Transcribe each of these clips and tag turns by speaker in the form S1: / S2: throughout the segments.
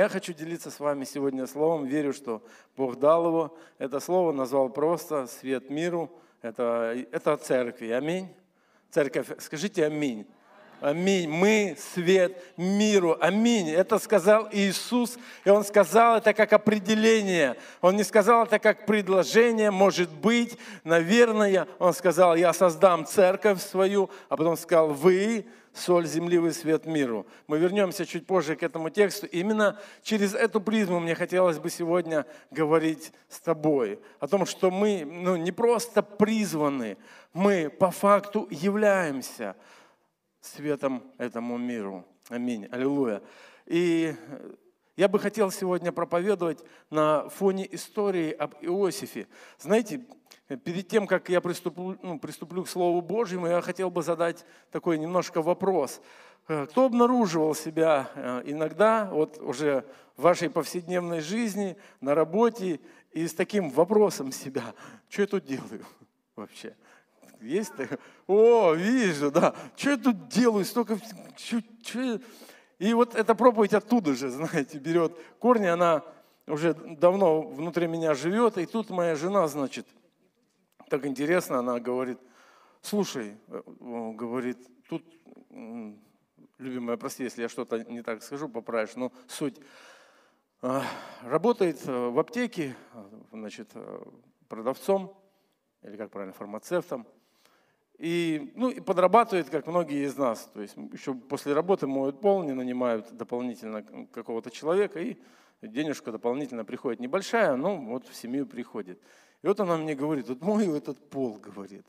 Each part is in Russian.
S1: Я хочу делиться с вами сегодня словом, верю, что Бог дал его. Это слово назвал просто «свет миру». Это, это церкви. Аминь. Церковь, скажите аминь. Аминь. Мы свет миру. Аминь. Это сказал Иисус. И Он сказал это как определение. Он не сказал это как предложение, может быть, наверное. Он сказал, я создам церковь свою, а потом сказал, вы соль земли, вы свет миру. Мы вернемся чуть позже к этому тексту. Именно через эту призму мне хотелось бы сегодня говорить с тобой. О том, что мы ну, не просто призваны, мы по факту являемся светом этому миру. Аминь. Аллилуйя. И я бы хотел сегодня проповедовать на фоне истории об Иосифе. Знаете, перед тем, как я приступлю, ну, приступлю к Слову Божьему, я хотел бы задать такой немножко вопрос. Э, кто обнаруживал себя э, иногда, вот уже в вашей повседневной жизни, на работе, и с таким вопросом себя, что я тут делаю вообще? Есть такое? О, вижу, да. Что я тут делаю? Столько... Что, что... И вот эта проповедь оттуда же, знаете, берет корни. Она уже давно внутри меня живет. И тут моя жена, значит, так интересно, она говорит, слушай, э, говорит, тут, любимая, прости, если я что-то не так скажу, поправишь, но суть. А, работает э, в аптеке, значит, э, продавцом, или как правильно, фармацевтом – и, ну, и подрабатывает, как многие из нас. То есть еще после работы моют пол, не нанимают дополнительно какого-то человека, и денежка дополнительно приходит небольшая, но вот в семью приходит. И вот она мне говорит, вот мою этот пол, говорит.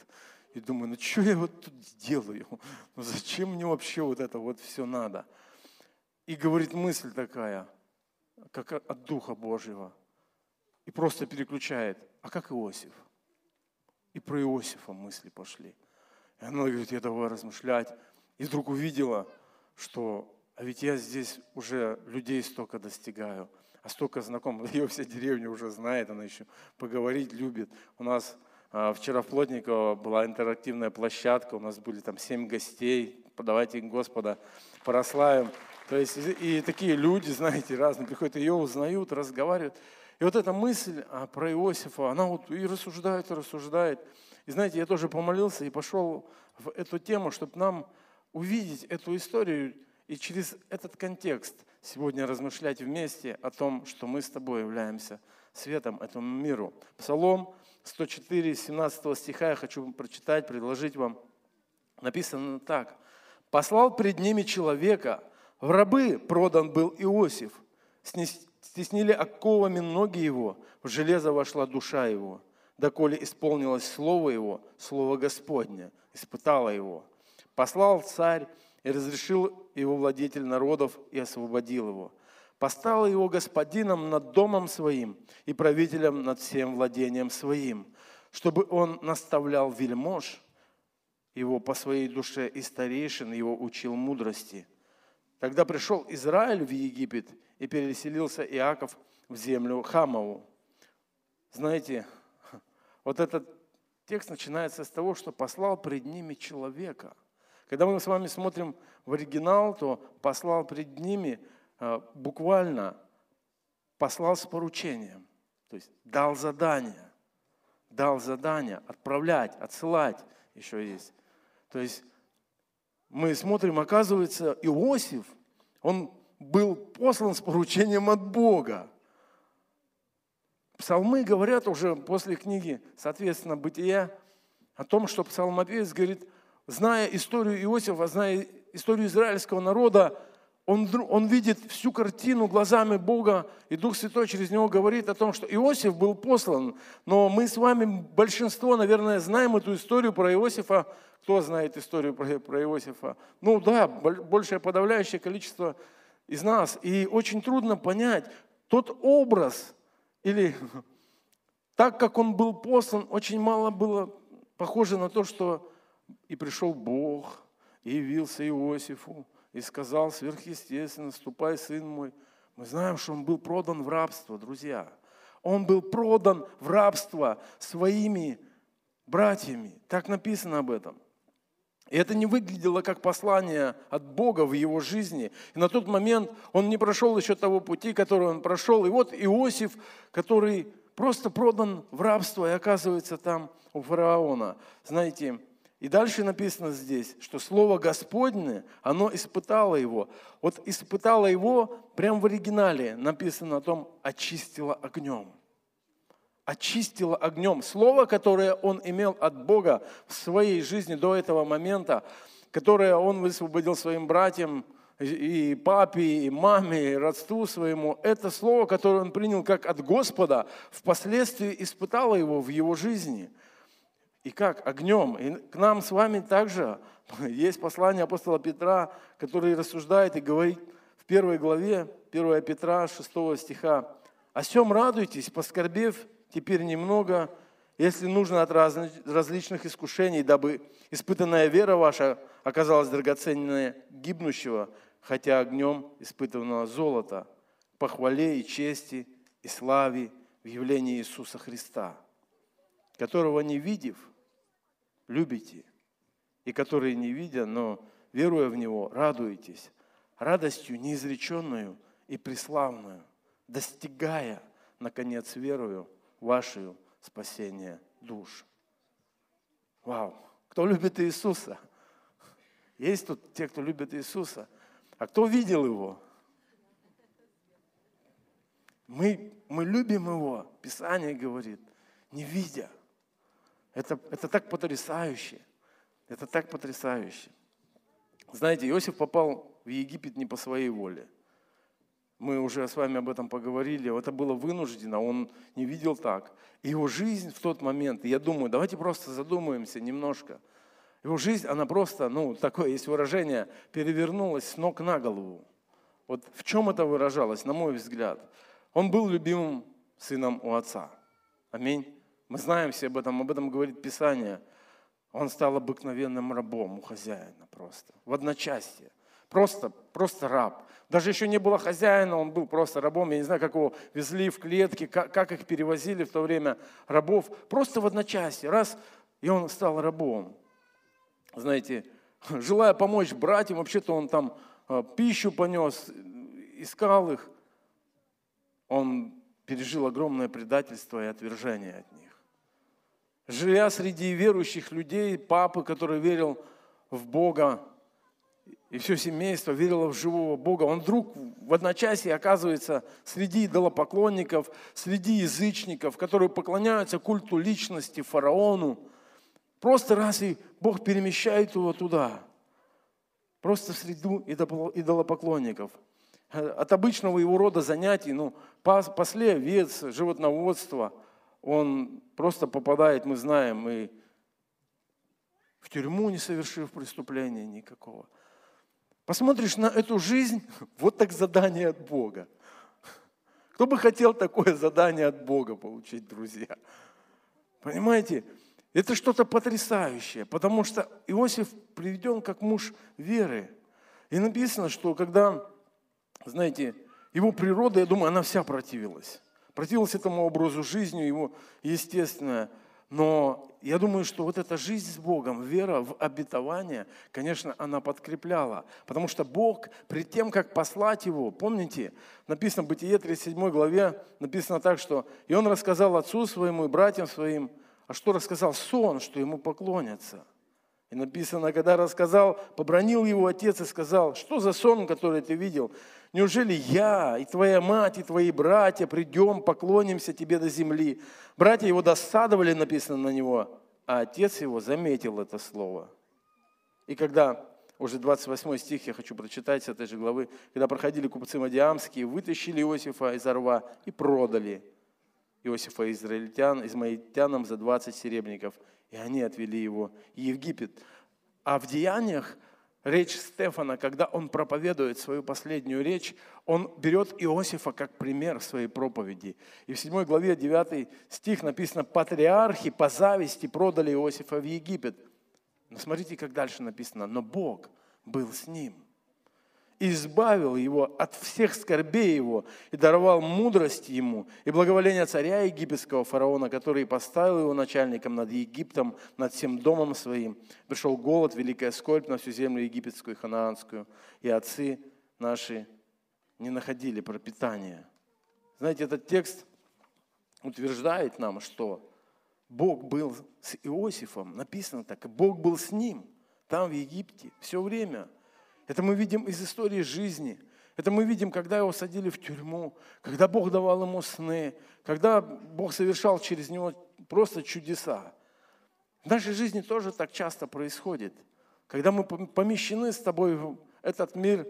S1: И думаю, ну что я вот тут делаю? Ну зачем мне вообще вот это вот все надо? И говорит мысль такая, как от Духа Божьего. И просто переключает, а как Иосиф? И про Иосифа мысли пошли. И она говорит, я давай размышлять. И вдруг увидела, что а ведь я здесь уже людей столько достигаю, а столько знакомых. Ее вся деревня уже знает, она еще поговорить любит. У нас а, вчера в Плотниково была интерактивная площадка, у нас были там семь гостей, подавайте Господа, прославим. То есть и, и такие люди, знаете, разные приходят, ее узнают, разговаривают. И вот эта мысль а, про Иосифа, она вот и рассуждает, и рассуждает. И знаете, я тоже помолился и пошел в эту тему, чтобы нам увидеть эту историю и через этот контекст сегодня размышлять вместе о том, что мы с тобой являемся светом этому миру. Псалом 104, 17 стиха я хочу прочитать, предложить вам. Написано так. «Послал пред ними человека, в рабы продан был Иосиф, стеснили оковами ноги его, в железо вошла душа его доколе исполнилось Слово Его, Слово Господне, испытало его. Послал царь и разрешил его владетель народов и освободил его. Поставил его господином над домом своим и правителем над всем владением своим, чтобы он наставлял вельмож его по своей душе и старейшин его учил мудрости. Тогда пришел Израиль в Египет и переселился Иаков в землю Хамову. Знаете, вот этот текст начинается с того, что послал пред ними человека. Когда мы с вами смотрим в оригинал, то послал пред ними э, буквально послал с поручением, то есть дал задание, дал задание отправлять, отсылать еще есть. То есть мы смотрим, оказывается, Иосиф, он был послан с поручением от Бога. Псалмы говорят уже после книги, соответственно, «Бытия», о том, что псалмопевец говорит, зная историю Иосифа, зная историю израильского народа, он, он видит всю картину глазами Бога, и Дух Святой через него говорит о том, что Иосиф был послан. Но мы с вами, большинство, наверное, знаем эту историю про Иосифа. Кто знает историю про, про Иосифа? Ну да, большее подавляющее количество из нас. И очень трудно понять тот образ, или так как он был послан, очень мало было похоже на то, что и пришел Бог, и явился Иосифу, и сказал сверхъестественно, ступай, сын мой. Мы знаем, что он был продан в рабство, друзья. Он был продан в рабство своими братьями. Так написано об этом. И это не выглядело как послание от Бога в его жизни. И на тот момент он не прошел еще того пути, который он прошел. И вот Иосиф, который просто продан в рабство и оказывается там у фараона. Знаете, и дальше написано здесь, что Слово Господне, оно испытало его. Вот испытало его, прямо в оригинале написано о том, очистило огнем. Очистило огнем. Слово, которое он имел от Бога в своей жизни до этого момента, которое он высвободил своим братьям, и папе, и маме, и родству своему, это слово, которое он принял как от Господа, впоследствии испытало его в его жизни – и как? Огнем. И к нам с вами также есть послание апостола Петра, который рассуждает и говорит в первой главе, 1 Петра, 6 стиха, «О сем радуйтесь, поскорбев теперь немного, если нужно от различных искушений, дабы испытанная вера ваша оказалась драгоценнее гибнущего, хотя огнем испытанного золота, похвале и чести и славе в явлении Иисуса Христа, которого не видев, любите, и которые не видя, но веруя в Него, радуетесь радостью неизреченную и преславную, достигая, наконец, верую вашу спасение душ. Вау! Кто любит Иисуса? Есть тут те, кто любит Иисуса. А кто видел Его? Мы, мы любим Его, Писание говорит, не видя. Это, это так потрясающе. Это так потрясающе. Знаете, Иосиф попал в Египет не по своей воле. Мы уже с вами об этом поговорили. Это было вынуждено, он не видел так. Его жизнь в тот момент, я думаю, давайте просто задумаемся немножко. Его жизнь, она просто, ну, такое есть выражение, перевернулась с ног на голову. Вот в чем это выражалось, на мой взгляд? Он был любимым сыном у отца. Аминь. Мы знаем все об этом, об этом говорит Писание. Он стал обыкновенным рабом у хозяина просто, в одночасье. Просто, просто раб. Даже еще не было хозяина, он был просто рабом. Я не знаю, как его везли в клетки, как, их перевозили в то время рабов. Просто в одночасье. Раз, и он стал рабом. Знаете, желая помочь братьям, вообще-то он там э, пищу понес, искал их. Он пережил огромное предательство и отвержение от них живя среди верующих людей, папы, который верил в Бога, и все семейство верило в живого Бога, он вдруг в одночасье оказывается среди идолопоклонников, среди язычников, которые поклоняются культу личности, фараону. Просто раз и Бог перемещает его туда, просто в среду идолопоклонников. От обычного его рода занятий, ну, пасли овец, животноводство – он просто попадает, мы знаем, и в тюрьму, не совершив преступления никакого. Посмотришь на эту жизнь, вот так задание от Бога. Кто бы хотел такое задание от Бога получить, друзья? Понимаете, это что-то потрясающее, потому что Иосиф приведен как муж веры. И написано, что когда, знаете, его природа, я думаю, она вся противилась противилась этому образу жизни, его естественное. Но я думаю, что вот эта жизнь с Богом, вера в обетование, конечно, она подкрепляла. Потому что Бог, перед тем, как послать Его, помните, написано в Бытие 37 главе, написано так, что «И он рассказал отцу своему и братьям своим, а что рассказал? Сон, что ему поклонятся». И написано, когда рассказал, побронил его отец и сказал, что за сон, который ты видел? Неужели я и твоя мать, и твои братья придем, поклонимся тебе до земли? Братья его досадовали, написано на него, а отец его заметил это слово. И когда, уже 28 стих я хочу прочитать с этой же главы, когда проходили купцы Мадиамские, вытащили Иосифа из рва и продали Иосифа израильтян, измаильтянам за 20 серебряников – и они отвели его в Египет. А в деяниях речь Стефана, когда он проповедует свою последнюю речь, он берет Иосифа как пример своей проповеди. И в 7 главе 9 стих написано, патриархи по зависти продали Иосифа в Египет. Но смотрите, как дальше написано, но Бог был с ним. Избавил его от всех скорбей его, и даровал мудрость ему, и благоволение царя египетского фараона, который поставил его начальником над Египтом, над всем домом своим. Пришел голод, великая скорбь на всю землю египетскую и ханаанскую, и отцы наши не находили пропитания. Знаете, этот текст утверждает нам, что Бог был с Иосифом, написано так, Бог был с ним, там в Египте, все время – это мы видим из истории жизни. Это мы видим, когда его садили в тюрьму, когда Бог давал ему сны, когда Бог совершал через него просто чудеса. В нашей жизни тоже так часто происходит. Когда мы помещены с тобой в этот мир,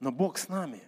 S1: но Бог с нами.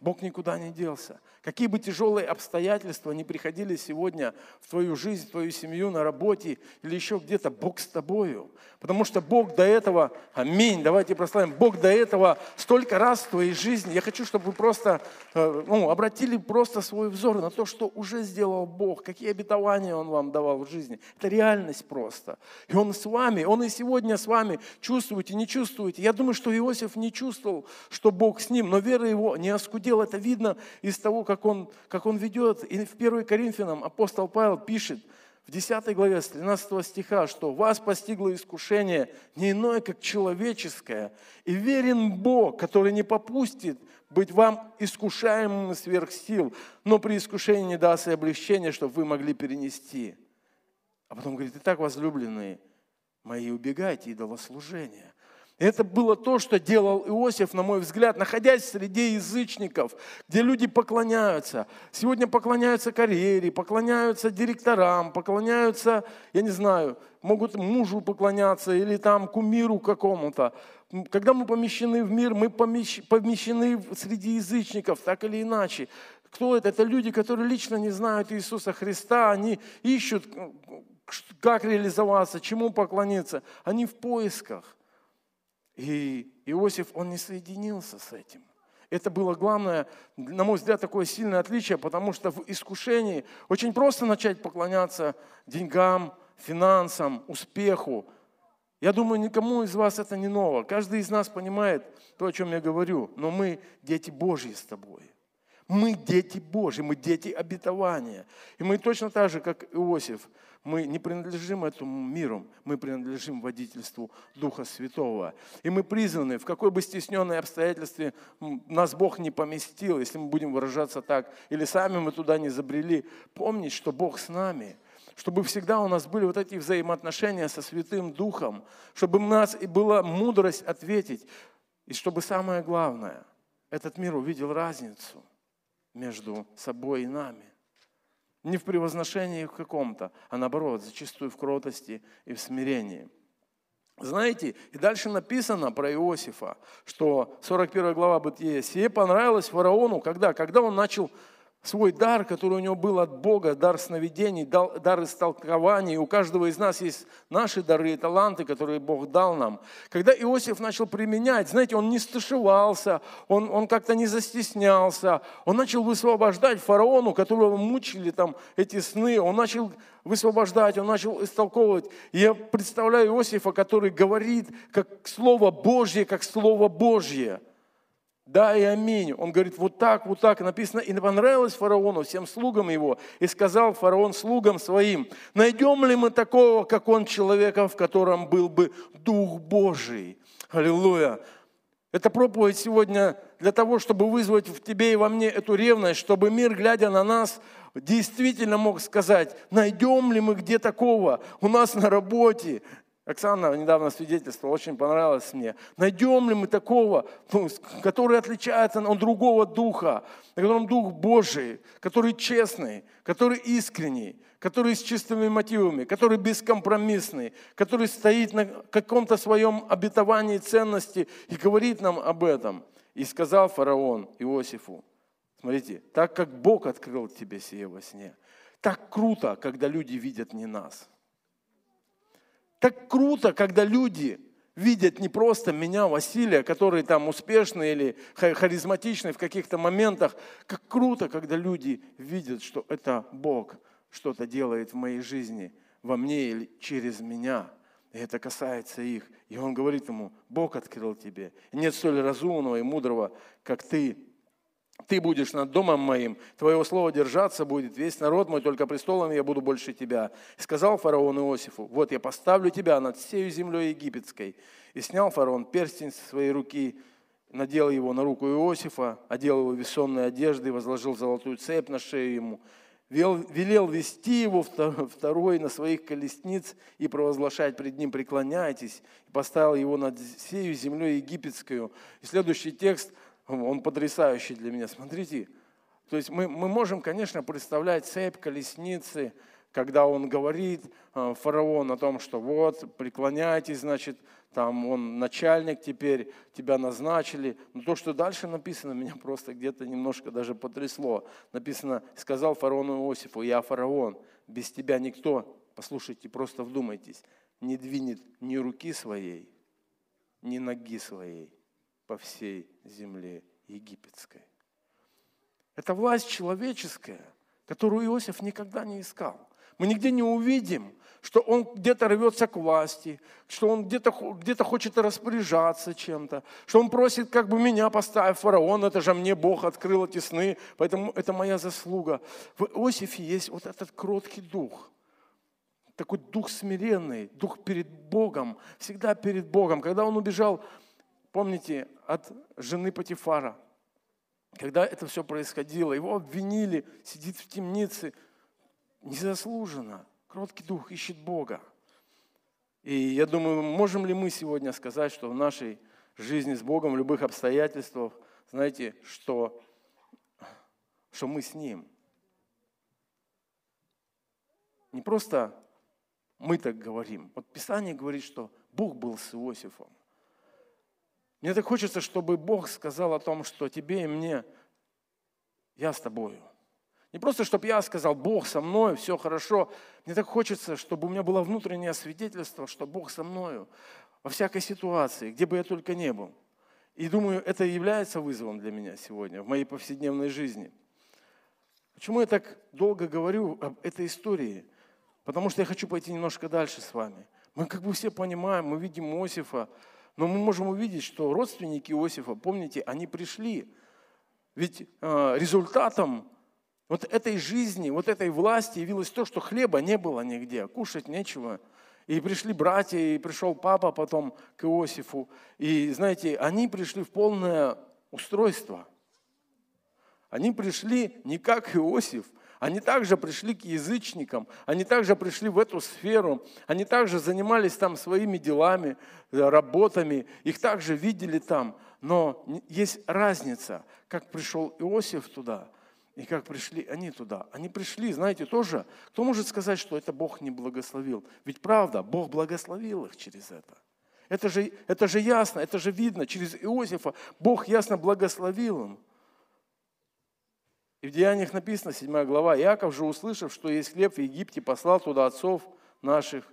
S1: Бог никуда не делся. Какие бы тяжелые обстоятельства ни приходили сегодня в твою жизнь, в твою семью, на работе или еще где-то, Бог с тобою. Потому что Бог до этого, аминь, давайте прославим, Бог до этого столько раз в твоей жизни. Я хочу, чтобы вы просто э, ну, обратили просто свой взор на то, что уже сделал Бог, какие обетования Он вам давал в жизни. Это реальность просто. И Он с вами, Он и сегодня с вами. Чувствуете, не чувствуете. Я думаю, что Иосиф не чувствовал, что Бог с ним, но вера его не оскудела. Это видно из того, как он, как он ведет. И в 1 Коринфянам апостол Павел пишет в 10 главе с 13 стиха, что «Вас постигло искушение не иное, как человеческое, и верен Бог, который не попустит быть вам искушаемым сверх сил, но при искушении не даст и облегчения, чтобы вы могли перенести». А потом говорит, «Итак, возлюбленные мои, убегайте идолослужения». Это было то, что делал Иосиф, на мой взгляд, находясь среди язычников, где люди поклоняются. Сегодня поклоняются карьере, поклоняются директорам, поклоняются, я не знаю, могут мужу поклоняться или там кумиру какому-то. Когда мы помещены в мир, мы помещены среди язычников, так или иначе. Кто это? Это люди, которые лично не знают Иисуса Христа, они ищут, как реализоваться, чему поклониться. Они в поисках. И Иосиф, он не соединился с этим. Это было главное, на мой взгляд, такое сильное отличие, потому что в искушении очень просто начать поклоняться деньгам, финансам, успеху. Я думаю, никому из вас это не ново. Каждый из нас понимает то, о чем я говорю. Но мы дети Божьи с тобой. Мы дети Божьи, мы дети обетования. И мы точно так же, как Иосиф, мы не принадлежим этому миру, мы принадлежим водительству Духа Святого. И мы призваны, в какой бы стесненной обстоятельстве нас Бог не поместил, если мы будем выражаться так, или сами мы туда не забрели, помнить, что Бог с нами, чтобы всегда у нас были вот эти взаимоотношения со Святым Духом, чтобы у нас и была мудрость ответить, и чтобы самое главное, этот мир увидел разницу между собой и нами. Не в превозношении в каком-то, а наоборот, зачастую в кротости и в смирении. Знаете, и дальше написано про Иосифа, что 41 глава Бытия, «Сие понравилось фараону, когда? Когда он начал свой дар, который у него был от Бога, дар сновидений, дар истолкований. У каждого из нас есть наши дары и таланты, которые Бог дал нам. Когда Иосиф начал применять, знаете, он не стышевался, он, он как-то не застеснялся, он начал высвобождать фараону, которого мучили там эти сны, он начал высвобождать, он начал истолковывать. Я представляю Иосифа, который говорит как Слово Божье, как Слово Божье – да и аминь. Он говорит, вот так, вот так написано. И понравилось фараону, всем слугам его. И сказал фараон слугам своим, найдем ли мы такого, как он, человека, в котором был бы Дух Божий. Аллилуйя. Это проповедь сегодня для того, чтобы вызвать в тебе и во мне эту ревность, чтобы мир, глядя на нас, действительно мог сказать, найдем ли мы где такого у нас на работе, Оксана недавно свидетельствовала, очень понравилось мне. Найдем ли мы такого, ну, который отличается от другого духа, на котором дух Божий, который честный, который искренний, который с чистыми мотивами, который бескомпромиссный, который стоит на каком-то своем обетовании ценности и говорит нам об этом. И сказал фараон Иосифу, смотрите, так как Бог открыл тебе сие во сне, так круто, когда люди видят не нас – так круто, когда люди видят не просто меня, Василия, который там успешный или харизматичный в каких-то моментах. Как круто, когда люди видят, что это Бог что-то делает в моей жизни, во мне или через меня. И это касается их. И он говорит ему, Бог открыл тебе. Нет столь разумного и мудрого, как ты. Ты будешь над домом моим, твоего слова держаться будет весь народ мой, только престолом я буду больше тебя. И сказал фараон Иосифу, вот я поставлю тебя над всей землей египетской. И снял фараон перстень со своей руки, надел его на руку Иосифа, одел его весомной одеждой, возложил золотую цепь на шею ему велел вести его второй на своих колесниц и провозглашать пред ним «преклоняйтесь», и поставил его над всей землей египетскую. И следующий текст, он потрясающий для меня. Смотрите, то есть мы, мы можем, конечно, представлять цепь, колесницы, когда он говорит, э, фараон, о том, что вот, преклоняйтесь, значит, там он начальник теперь, тебя назначили. Но то, что дальше написано, меня просто где-то немножко даже потрясло. Написано, сказал фараону Иосифу, я фараон, без тебя никто, послушайте, просто вдумайтесь, не двинет ни руки своей, ни ноги своей по всей земле египетской. Это власть человеческая, которую Иосиф никогда не искал. Мы нигде не увидим, что он где-то рвется к власти, что он где-то где хочет распоряжаться чем-то, что он просит, как бы меня поставить фараон, это же мне Бог открыл эти сны, поэтому это моя заслуга. В Иосифе есть вот этот кроткий дух, такой дух смиренный, дух перед Богом, всегда перед Богом. Когда он убежал, помните, от жены Патифара, когда это все происходило, его обвинили, сидит в темнице – незаслуженно. Кроткий дух ищет Бога. И я думаю, можем ли мы сегодня сказать, что в нашей жизни с Богом, в любых обстоятельствах, знаете, что, что мы с Ним. Не просто мы так говорим. Вот Писание говорит, что Бог был с Иосифом. Мне так хочется, чтобы Бог сказал о том, что тебе и мне, я с тобою – не просто, чтобы я сказал, Бог со мной, все хорошо. Мне так хочется, чтобы у меня было внутреннее свидетельство, что Бог со мною во всякой ситуации, где бы я только не был. И думаю, это является вызовом для меня сегодня, в моей повседневной жизни. Почему я так долго говорю об этой истории? Потому что я хочу пойти немножко дальше с вами. Мы как бы все понимаем, мы видим Иосифа, но мы можем увидеть, что родственники Иосифа, помните, они пришли. Ведь э, результатом вот этой жизни, вот этой власти явилось то, что хлеба не было нигде, кушать нечего. И пришли братья, и пришел папа потом к Иосифу. И знаете, они пришли в полное устройство. Они пришли не как Иосиф, они также пришли к язычникам, они также пришли в эту сферу, они также занимались там своими делами, э, работами, их также видели там. Но есть разница, как пришел Иосиф туда, и как пришли они туда? Они пришли, знаете, тоже. Кто может сказать, что это Бог не благословил? Ведь правда, Бог благословил их через это. Это же, это же ясно, это же видно. Через Иосифа Бог ясно благословил им. И в Деяниях написано, 7 глава, Иаков же, услышав, что есть хлеб в Египте, послал туда отцов наших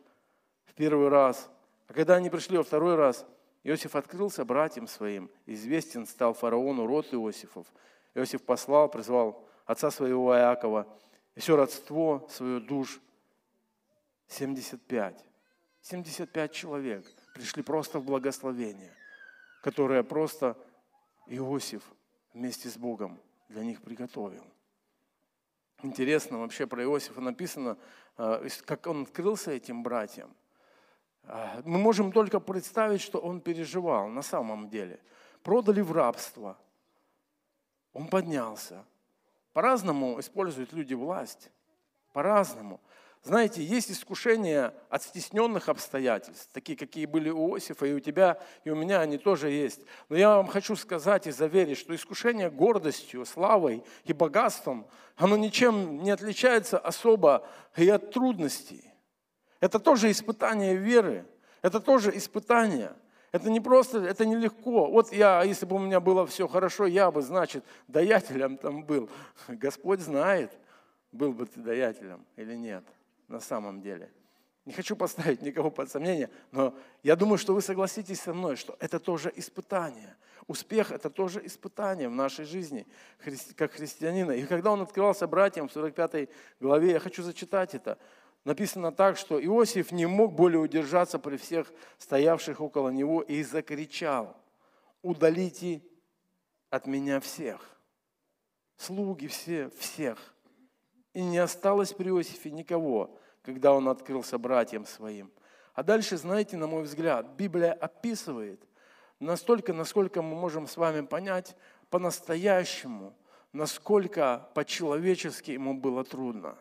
S1: в первый раз. А когда они пришли во второй раз, Иосиф открылся братьям своим, известен стал фараону род Иосифов. Иосиф послал, призвал отца своего Иакова, и все родство свое душ 75. 75 человек пришли просто в благословение, которое просто Иосиф вместе с Богом для них приготовил. Интересно вообще про Иосифа написано, э, как он открылся этим братьям. Э, мы можем только представить, что он переживал на самом деле. Продали в рабство. Он поднялся. По-разному используют люди власть. По-разному. Знаете, есть искушения от стесненных обстоятельств, такие, какие были у Иосифа, и у тебя, и у меня они тоже есть. Но я вам хочу сказать и заверить, что искушение гордостью, славой и богатством, оно ничем не отличается особо и от трудностей. Это тоже испытание веры, это тоже испытание – это не просто, это нелегко. Вот я, если бы у меня было все хорошо, я бы, значит, даятелем там был. Господь знает, был бы ты даятелем или нет на самом деле. Не хочу поставить никого под сомнение, но я думаю, что вы согласитесь со мной, что это тоже испытание. Успех – это тоже испытание в нашей жизни, как христианина. И когда он открывался братьям в 45 главе, я хочу зачитать это. написано так, что Иосиф не мог более удержаться при всех стоявших около него и закричал, удалите от меня всех, слуги все, всех. И не осталось при Иосифе никого, когда он открылся братьям своим. А дальше, знаете, на мой взгляд, Библия описывает настолько, насколько мы можем с вами понять по-настоящему, насколько по-человечески ему было трудно.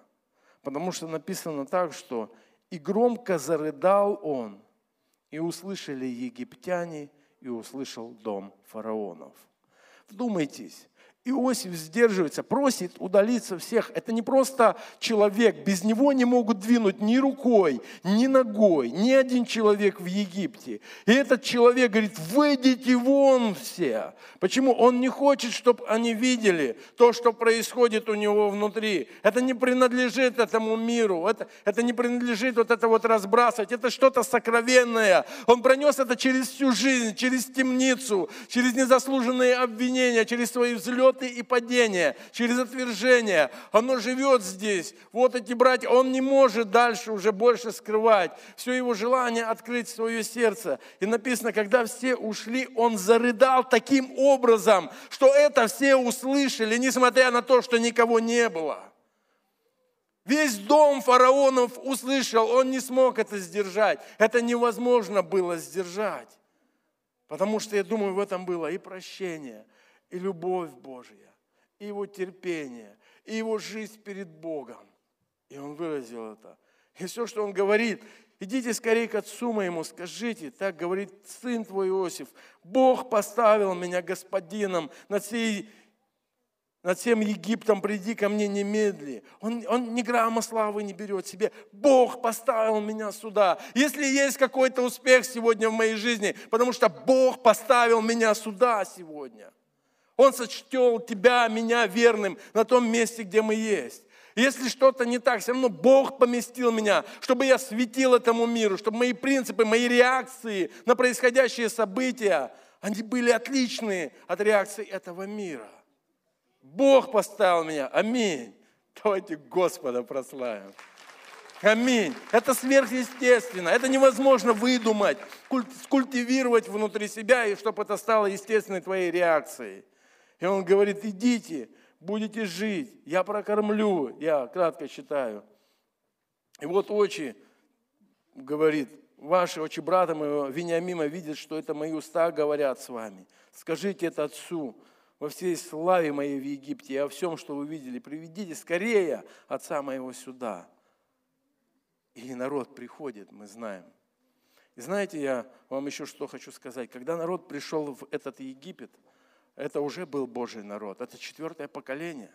S1: Потому что написано так, что «И громко зарыдал он, и услышали египтяне, и услышал дом фараонов». Вдумайтесь, Иосиф сдерживается, просит удалиться всех. Это не просто человек, без него не могут двинуть ни рукой, ни ногой, ни один человек в Египте. И этот человек говорит, выйдите вон все. Почему? Он не хочет, чтобы они видели то, что происходит у него внутри. Это не принадлежит этому миру, это, это не принадлежит вот это вот разбрасывать, это что-то сокровенное. Он пронес это через всю жизнь, через темницу, через незаслуженные обвинения, через свои взлеты взлеты и падения, через отвержение. Оно живет здесь. Вот эти братья, он не может дальше уже больше скрывать. Все его желание открыть свое сердце. И написано, когда все ушли, он зарыдал таким образом, что это все услышали, несмотря на то, что никого не было. Весь дом фараонов услышал, он не смог это сдержать. Это невозможно было сдержать. Потому что, я думаю, в этом было и прощение, и любовь Божья, и его терпение, и его жизнь перед Богом. И он выразил это. И все, что он говорит, идите скорее к отцу моему, скажите, так говорит сын твой Иосиф, Бог поставил меня господином над всей над всем Египтом приди ко мне немедли. Он, он ни грамма славы не берет себе. Бог поставил меня сюда. Если есть какой-то успех сегодня в моей жизни, потому что Бог поставил меня сюда сегодня – он сочтел тебя, меня верным на том месте, где мы есть. Если что-то не так, все равно Бог поместил меня, чтобы я светил этому миру, чтобы мои принципы, мои реакции на происходящие события, они были отличные от реакции этого мира. Бог поставил меня. Аминь. Давайте Господа прославим. Аминь. Это сверхъестественно. Это невозможно выдумать, скультивировать внутри себя, и чтобы это стало естественной твоей реакцией. И он говорит, идите, будете жить, я прокормлю, я кратко считаю. И вот очи, говорит, ваши очи брата моего Вениамима видят, что это мои уста говорят с вами. Скажите это отцу во всей славе моей в Египте и о всем, что вы видели. Приведите скорее отца моего сюда. И народ приходит, мы знаем. И знаете, я вам еще что хочу сказать. Когда народ пришел в этот Египет – это уже был Божий народ. Это четвертое поколение.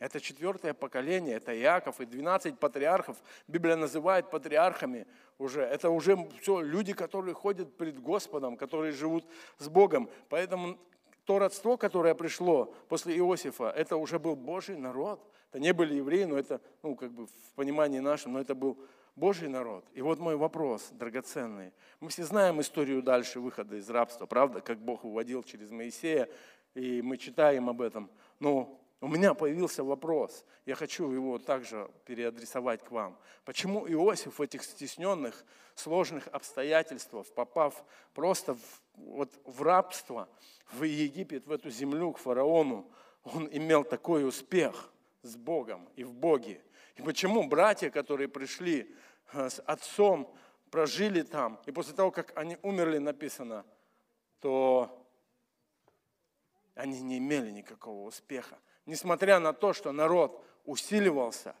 S1: Это четвертое поколение, это Иаков и 12 патриархов. Библия называет патриархами уже. Это уже все люди, которые ходят перед Господом, которые живут с Богом. Поэтому то родство, которое пришло после Иосифа, это уже был Божий народ. Это не были евреи, но это, ну, как бы в понимании нашем, но это был Божий народ. И вот мой вопрос, драгоценный. Мы все знаем историю дальше выхода из рабства, правда, как Бог выводил через Моисея, и мы читаем об этом. Но у меня появился вопрос, я хочу его также переадресовать к вам. Почему Иосиф в этих стесненных, сложных обстоятельствах, попав просто в, вот, в рабство, в Египет, в эту землю, к фараону, он имел такой успех с Богом и в Боге? И почему братья, которые пришли с отцом, прожили там, и после того, как они умерли, написано, то они не имели никакого успеха. Несмотря на то, что народ усиливался,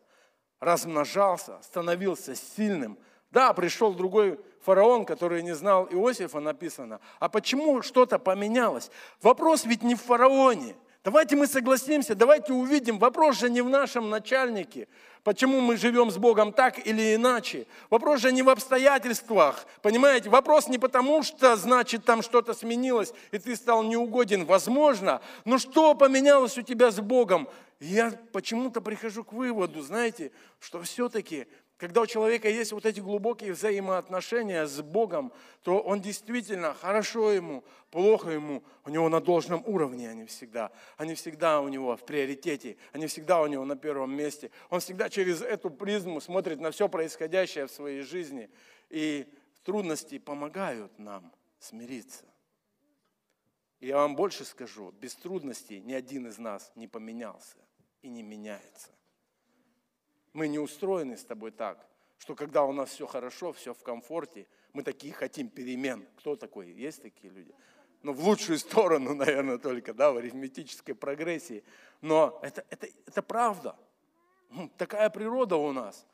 S1: размножался, становился сильным. Да, пришел другой фараон, который не знал Иосифа, написано. А почему что-то поменялось? Вопрос ведь не в фараоне. Давайте мы согласимся, давайте увидим. Вопрос же не в нашем начальнике, почему мы живем с Богом так или иначе. Вопрос же не в обстоятельствах, понимаете? Вопрос не потому, что, значит, там что-то сменилось, и ты стал неугоден, возможно. Но что поменялось у тебя с Богом? я почему-то прихожу к выводу, знаете, что все-таки Когда у человека есть вот эти глубокие взаимоотношения с Богом, то он действительно, хорошо ему, плохо ему, у него на должном уровне они всегда. Они всегда у него в приоритете, они всегда у него на первом месте. Он всегда через эту призму смотрит на все происходящее в своей жизни. И трудности помогают нам смириться. И я вам больше скажу, без трудностей ни один из нас не поменялся и не меняется. Мы не устроены с тобой так, что когда у нас все хорошо, все в комфорте, мы такие хотим перемен. Кто такой? Есть такие люди? Ну, в лучшую сторону, наверное, только, да, в арифметической прогрессии. Но это, это, это правда. Такая природа у нас.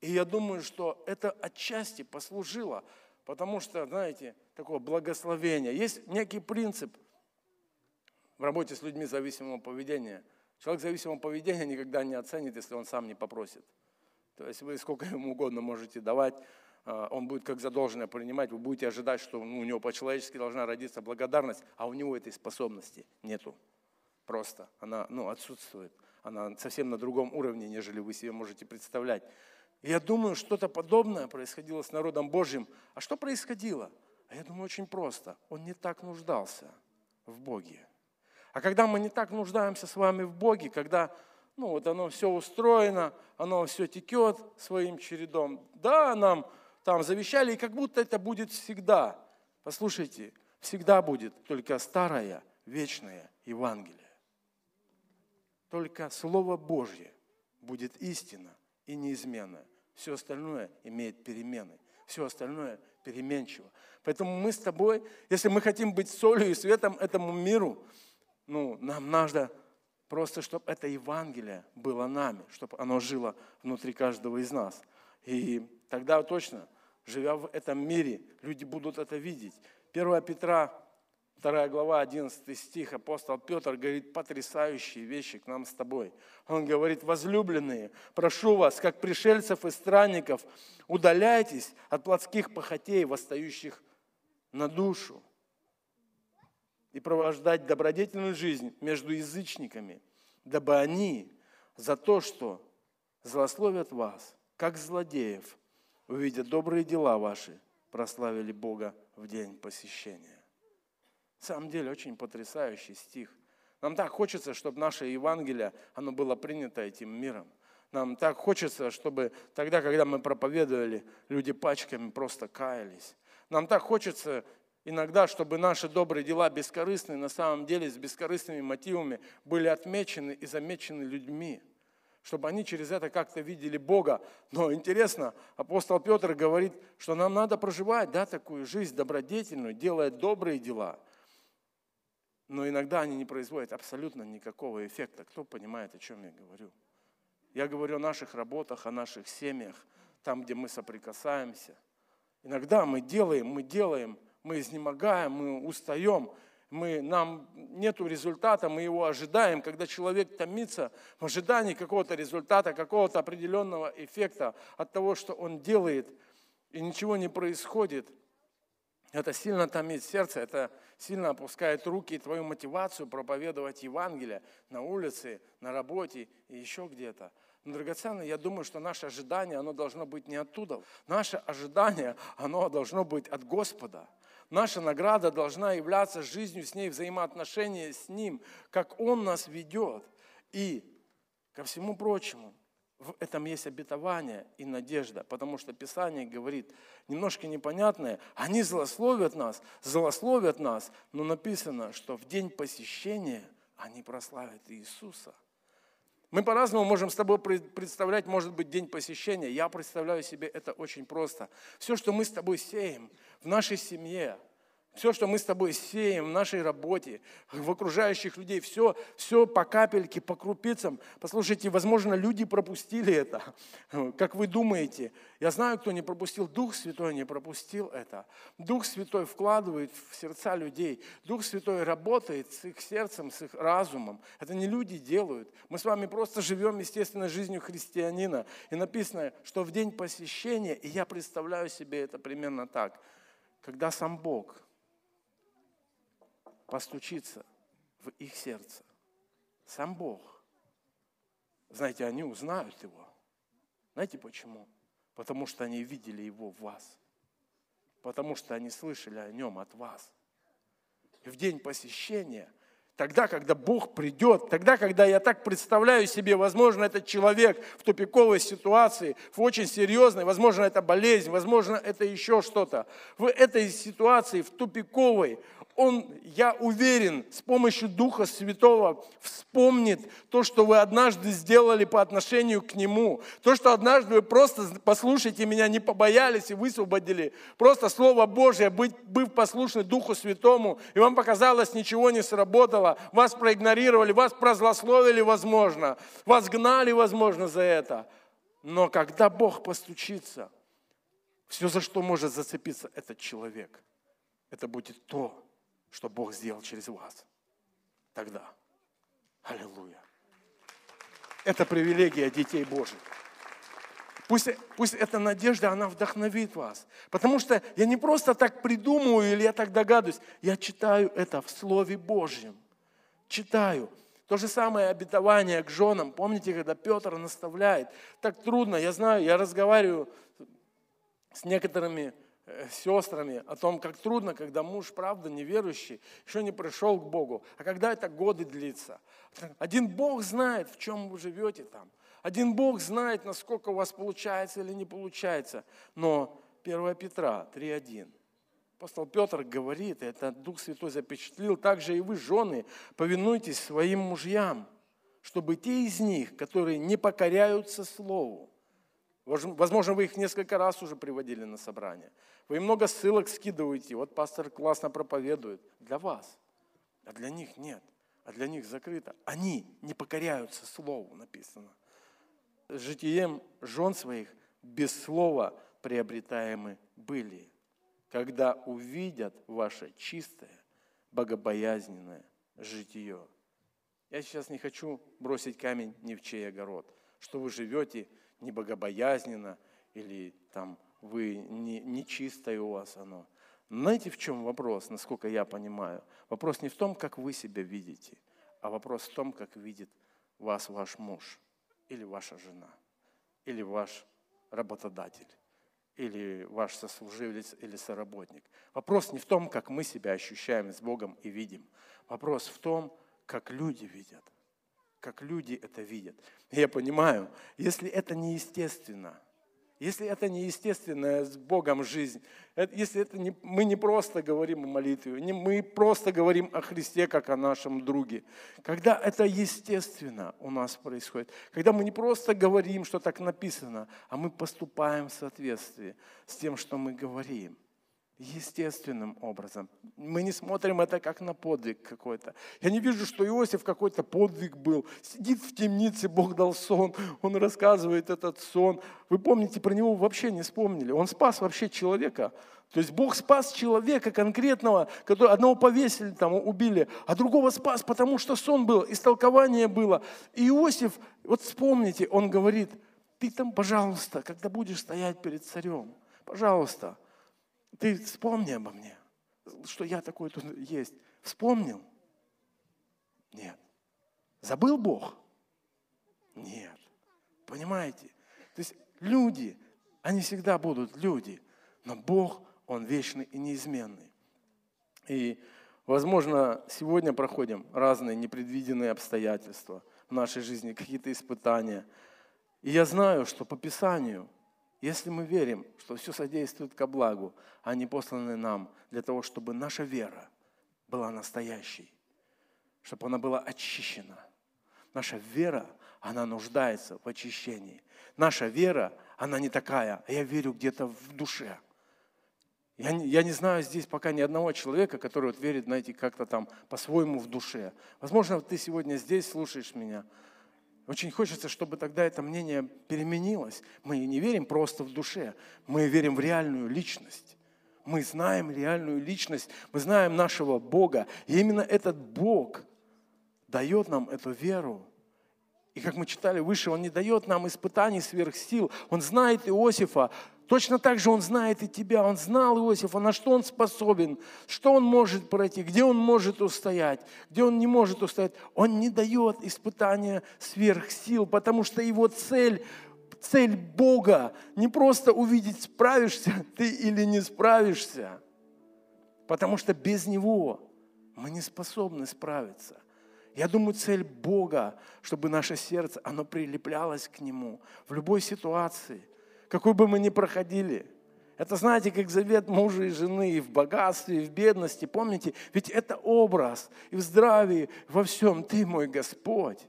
S1: И я думаю, что это отчасти послужило, потому что, знаете, такое благословение. Есть некий принцип в работе с людьми зависимого поведения – Человек зависимого поведения никогда не оценит, если он сам не попросит. То есть вы сколько ему угодно можете давать, а, он будет как задолженное принимать, вы будете ожидать, что у него по-человечески должна родиться благодарность, а у него этой способности нету. Просто она ну, отсутствует. Она совсем на другом уровне, нежели вы себе можете представлять. Я думаю, что-то подобное происходило с народом Божьим. А что происходило? А я думаю, очень просто. Он не так нуждался в Боге. А когда мы не так нуждаемся с вами в Боге, когда ну, вот оно все устроено, оно все текет своим чередом, да, нам там завещали, и как будто это будет всегда. Послушайте, всегда будет только старое, вечное Евангелие. Только Слово Божье будет истина и неизменное. Все остальное имеет перемены. Все остальное переменчиво. Поэтому мы с тобой, если мы хотим быть солью и светом этому миру, ну, нам надо просто, чтобы это Евангелие было нами, чтобы оно жило внутри каждого из нас. И тогда точно, живя в этом мире, люди будут это видеть. 1 Петра, 2 глава, 11 стих, апостол Петр говорит потрясающие вещи к нам с тобой. Он говорит, возлюбленные, прошу вас, как пришельцев и странников, удаляйтесь от плотских похотей, восстающих на душу и провождать добродетельную жизнь между язычниками, дабы они за то, что злословят вас, как злодеев, увидя добрые дела ваши, прославили Бога в день посещения. В самом деле, очень потрясающий стих. Нам так хочется, чтобы наше Евангелие, оно было принято этим миром. Нам так хочется, чтобы тогда, когда мы проповедовали, люди пачками просто каялись. Нам так хочется иногда, чтобы наши добрые дела бескорыстные, на самом деле с бескорыстными мотивами были отмечены и замечены людьми, чтобы они через это как-то видели Бога. Но интересно, апостол Петр говорит, что нам надо проживать да, такую жизнь добродетельную, делая добрые дела. Но иногда они не производят абсолютно никакого эффекта. Кто понимает, о чем я говорю? Я говорю о наших работах, о наших семьях, там, где мы соприкасаемся. Иногда мы делаем, мы делаем, мы изнемогаем, мы устаем, мы, нам нет результата, мы его ожидаем. Когда человек томится в ожидании какого-то результата, какого-то определенного эффекта от того, что он делает, и ничего не происходит, это сильно томит сердце, это сильно опускает руки и твою мотивацию проповедовать Евангелие на улице, на работе и еще где-то. Но, драгоценный, я думаю, что наше ожидание, оно должно быть не оттуда. Наше ожидание, оно должно быть от Господа. Наша награда должна являться жизнью с ней, взаимоотношения с Ним, как Он нас ведет. И ко всему прочему, в этом есть обетование и надежда, потому что Писание говорит, немножко непонятное, они злословят нас, злословят нас, но написано, что в день посещения они прославят Иисуса – мы по-разному можем с тобой представлять, может быть, день посещения. Я представляю себе это очень просто. Все, что мы с тобой сеем в нашей семье, все, что мы с тобой сеем в нашей работе, в окружающих людей, все, все по капельке, по крупицам. Послушайте, возможно, люди пропустили это. Как вы думаете? Я знаю, кто не пропустил. Дух Святой не пропустил это. Дух Святой вкладывает в сердца людей. Дух Святой работает с их сердцем, с их разумом. Это не люди делают. Мы с вами просто живем естественной жизнью христианина. И написано, что в день посещения, и я представляю себе это примерно так, когда сам Бог – постучиться в их сердце. Сам Бог. Знаете, они узнают его. Знаете почему? Потому что они видели его в вас. Потому что они слышали о нем от вас. И в день посещения – Тогда, когда Бог придет, тогда, когда я так представляю себе, возможно, этот человек в тупиковой ситуации, в очень серьезной, возможно, это болезнь, возможно, это еще что-то. В этой ситуации, в тупиковой, он, я уверен, с помощью Духа Святого вспомнит то, что вы однажды сделали по отношению к Нему. То, что однажды вы просто, послушайте меня, не побоялись и высвободили. Просто Слово Божье, быть, быв послушны Духу Святому, и вам показалось, ничего не сработало, вас проигнорировали, вас прозлословили, возможно, вас гнали, возможно, за это. Но когда Бог постучится, все, за что может зацепиться этот человек, это будет то, что Бог сделал через вас. Тогда. Аллилуйя. Это привилегия детей Божьих. Пусть, пусть эта надежда, она вдохновит вас. Потому что я не просто так придумываю или я так догадываюсь. Я читаю это в Слове Божьем. Читаю. То же самое обетование к женам. Помните, когда Петр наставляет? Так трудно, я знаю, я разговариваю с некоторыми Э, сестрами о том, как трудно, когда муж, правда, неверующий, еще не пришел к Богу. А когда это годы длится? Один Бог знает, в чем вы живете там. Один Бог знает, насколько у вас получается или не получается. Но 1 Петра 3.1. Апостол Петр говорит, это Дух Святой запечатлил, также и вы, жены, повинуйтесь своим мужьям, чтобы те из них, которые не покоряются Слову, Возможно, вы их несколько раз уже приводили на собрание. Вы много ссылок скидываете. Вот пастор классно проповедует. Для вас. А для них нет. А для них закрыто. Они не покоряются слову, написано. Житием жен своих без слова приобретаемы были, когда увидят ваше чистое, богобоязненное житие. Я сейчас не хочу бросить камень ни в чей огород, что вы живете не богобоязненно или там вы не, не чистое у вас оно. Знаете, в чем вопрос, насколько я понимаю? Вопрос не в том, как вы себя видите, а вопрос в том, как видит вас ваш муж или ваша жена, или ваш работодатель, или ваш сослуживец или соработник. Вопрос не в том, как мы себя ощущаем с Богом и видим. Вопрос в том, как люди видят как люди это видят. я понимаю, если это неестественно, если это неестественная с Богом жизнь, если это не, мы не просто говорим о молитве, не, мы просто говорим о Христе как о нашем друге, когда это естественно у нас происходит, когда мы не просто говорим, что так написано, а мы поступаем в соответствии с тем, что мы говорим – естественным образом. Мы не смотрим это как на подвиг какой-то. Я не вижу, что Иосиф какой-то подвиг был. Сидит в темнице, Бог дал сон, он рассказывает этот сон. Вы помните, про него вообще не вспомнили. Он спас вообще человека. То есть Бог спас человека конкретного, который одного повесили, там, убили, а другого спас, потому что сон был, истолкование было. И Иосиф, вот вспомните, он говорит, ты там, пожалуйста, когда будешь стоять перед царем, пожалуйста, ты вспомни обо мне, что я такой тут есть. Вспомнил? Нет. Забыл Бог? Нет. Понимаете? То есть люди, они всегда будут люди, но Бог, Он вечный и неизменный. И, возможно, сегодня проходим разные непредвиденные обстоятельства в нашей жизни, какие-то испытания. И я знаю, что по Писанию если мы верим, что все содействует ко благу, а они посланы нам для того, чтобы наша вера была настоящей, чтобы она была очищена. Наша вера, она нуждается в очищении. Наша вера, она не такая, а я верю где-то в душе. Я не, я не знаю здесь пока ни одного человека, который вот верит, знаете, как-то там по-своему в душе. Возможно, ты сегодня здесь слушаешь меня – очень хочется, чтобы тогда это мнение переменилось. Мы не верим просто в душе, мы верим в реальную личность. Мы знаем реальную личность, мы знаем нашего Бога. И именно этот Бог дает нам эту веру. И как мы читали выше, Он не дает нам испытаний сверх сил. Он знает Иосифа, Точно так же Он знает и тебя. Он знал Иосифа, на что он способен, что он может пройти, где он может устоять, где он не может устоять. Он не дает испытания сверх сил, потому что его цель, Цель Бога не просто увидеть, справишься ты или не справишься. Потому что без Него мы не способны справиться. Я думаю, цель Бога, чтобы наше сердце, оно прилеплялось к Нему в любой ситуации, какой бы мы ни проходили. Это, знаете, как завет мужа и жены и в богатстве, и в бедности. Помните? Ведь это образ и в здравии, во всем. Ты мой Господь.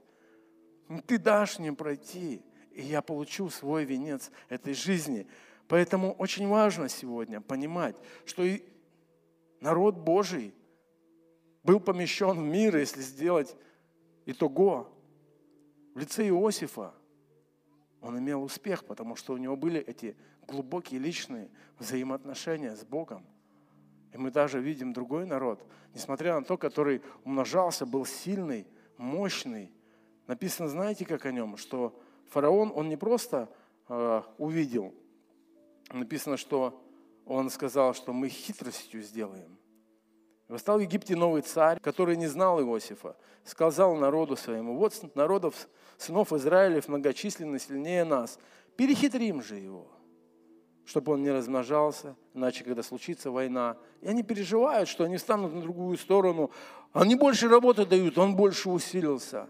S1: Ты дашь мне пройти, и я получу свой венец этой жизни. Поэтому очень важно сегодня понимать, что народ Божий был помещен в мир, если сделать итого, в лице Иосифа, он имел успех, потому что у него были эти глубокие личные взаимоотношения с Богом. И мы даже видим другой народ, несмотря на то, который умножался, был сильный, мощный. Написано, знаете, как о нем, что фараон, он не просто э, увидел, написано, что он сказал, что мы хитростью сделаем. Восстал в Египте новый царь, который не знал Иосифа. Сказал народу своему, вот народов, сынов Израилев многочисленно сильнее нас. Перехитрим же его, чтобы он не размножался, иначе, когда случится война. И они переживают, что они станут на другую сторону. Они больше работы дают, он больше усилился.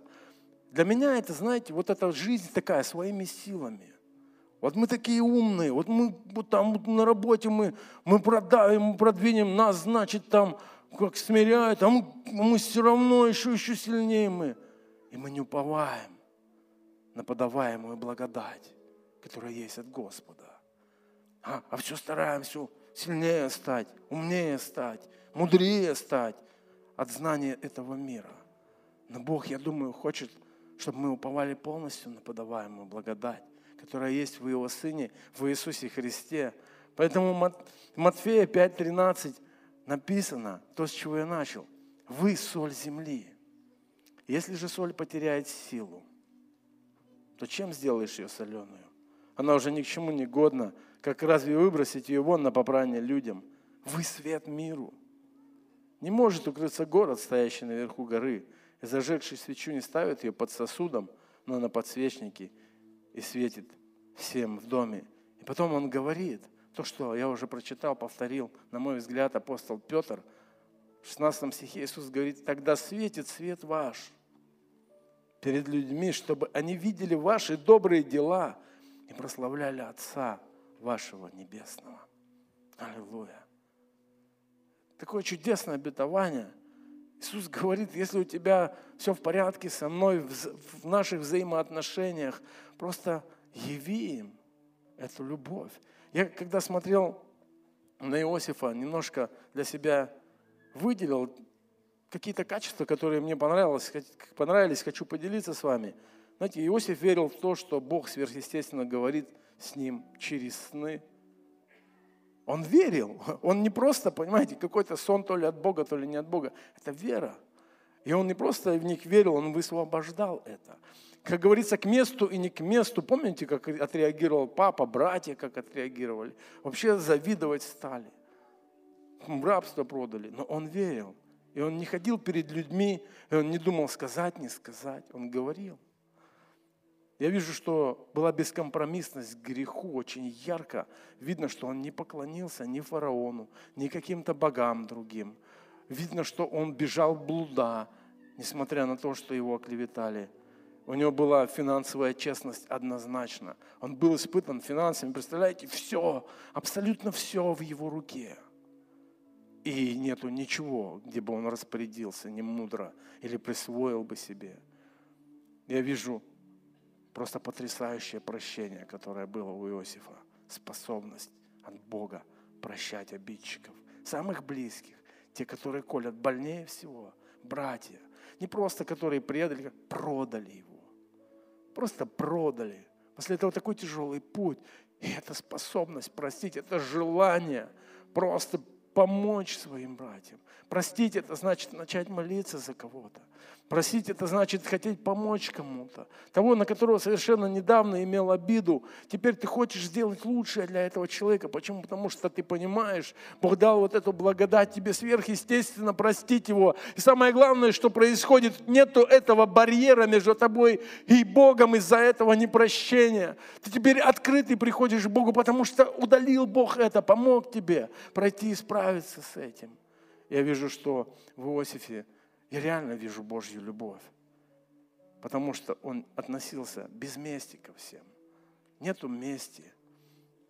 S1: Для меня это, знаете, вот эта жизнь такая, своими силами. Вот мы такие умные, вот мы вот там вот на работе мы, мы продавим, мы продвинем, нас, значит, там как смиряют, а мы, мы все равно еще, еще сильнее мы. И мы не уповаем на подаваемую благодать, которая есть от Господа. А, а все стараемся сильнее стать, умнее стать, мудрее стать от знания этого мира. Но Бог, я думаю, хочет, чтобы мы уповали полностью на подаваемую благодать, которая есть в Его Сыне, в Иисусе Христе. Поэтому Матфея 5.13 написано то, с чего я начал. Вы соль земли. Если же соль потеряет силу, то чем сделаешь ее соленую? Она уже ни к чему не годна. Как разве выбросить ее вон на попрание людям? Вы свет миру. Не может укрыться город, стоящий наверху горы, и зажегший свечу не ставит ее под сосудом, но на подсвечнике и светит всем в доме. И потом он говорит – то, что я уже прочитал, повторил, на мой взгляд, апостол Петр, в 16 стихе Иисус говорит, тогда светит свет ваш перед людьми, чтобы они видели ваши добрые дела и прославляли Отца вашего Небесного. Аллилуйя. Такое чудесное обетование. Иисус говорит, если у тебя все в порядке со мной, в наших взаимоотношениях, просто яви им эту любовь. Я когда смотрел на Иосифа, немножко для себя выделил какие-то качества, которые мне понравились, понравились, хочу поделиться с вами. Знаете, Иосиф верил в то, что Бог сверхъестественно говорит с ним через сны. Он верил. Он не просто, понимаете, какой-то сон то ли от Бога, то ли не от Бога. Это вера. И он не просто в них верил, он высвобождал это как говорится, к месту и не к месту. Помните, как отреагировал папа, братья, как отреагировали? Вообще завидовать стали. Рабство продали. Но он верил. И он не ходил перед людьми, и он не думал сказать, не сказать. Он говорил. Я вижу, что была бескомпромиссность к греху очень ярко. Видно, что он не поклонился ни фараону, ни каким-то богам другим. Видно, что он бежал блуда, несмотря на то, что его оклеветали. У него была финансовая честность однозначно. Он был испытан финансами. Представляете, все, абсолютно все в его руке. И нету ничего, где бы он распорядился не мудро или присвоил бы себе. Я вижу просто потрясающее прощение, которое было у Иосифа. Способность от Бога прощать обидчиков, самых близких, те, которые колят больнее всего, братья. Не просто которые предали, продали его просто продали. После этого такой тяжелый путь. И это способность простить, это желание просто помочь своим братьям. Простить – это значит начать молиться за кого-то. Просить – это значит хотеть помочь кому-то. Того, на которого совершенно недавно имел обиду, теперь ты хочешь сделать лучшее для этого человека. Почему? Потому что ты понимаешь, Бог дал вот эту благодать тебе сверхъестественно простить его. И самое главное, что происходит, нету этого барьера между тобой и Богом из-за этого непрощения. Ты теперь открытый приходишь к Богу, потому что удалил Бог это, помог тебе пройти и справиться с этим. Я вижу, что в Иосифе я реально вижу Божью любовь. Потому что он относился без мести ко всем. Нету мести.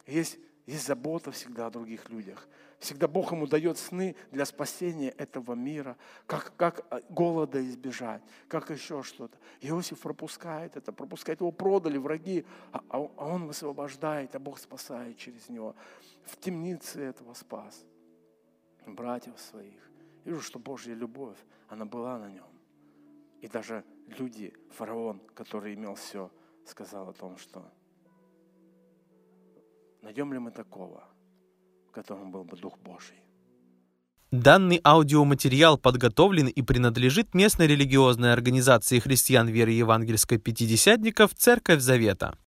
S1: Есть, есть забота всегда о других людях. Всегда Бог ему дает сны для спасения этого мира, как, как голода избежать, как еще что-то. Иосиф пропускает это, пропускает его, продали враги, а, а, а он высвобождает, а Бог спасает через него. В темнице этого спас братьев своих. Вижу, что Божья любовь, она была на нем. И даже люди, фараон, который имел все, сказал о том, что найдем ли мы такого, в котором был бы Дух Божий.
S2: Данный аудиоматериал подготовлен и принадлежит местной религиозной организации христиан веры евангельской пятидесятников «Церковь Завета».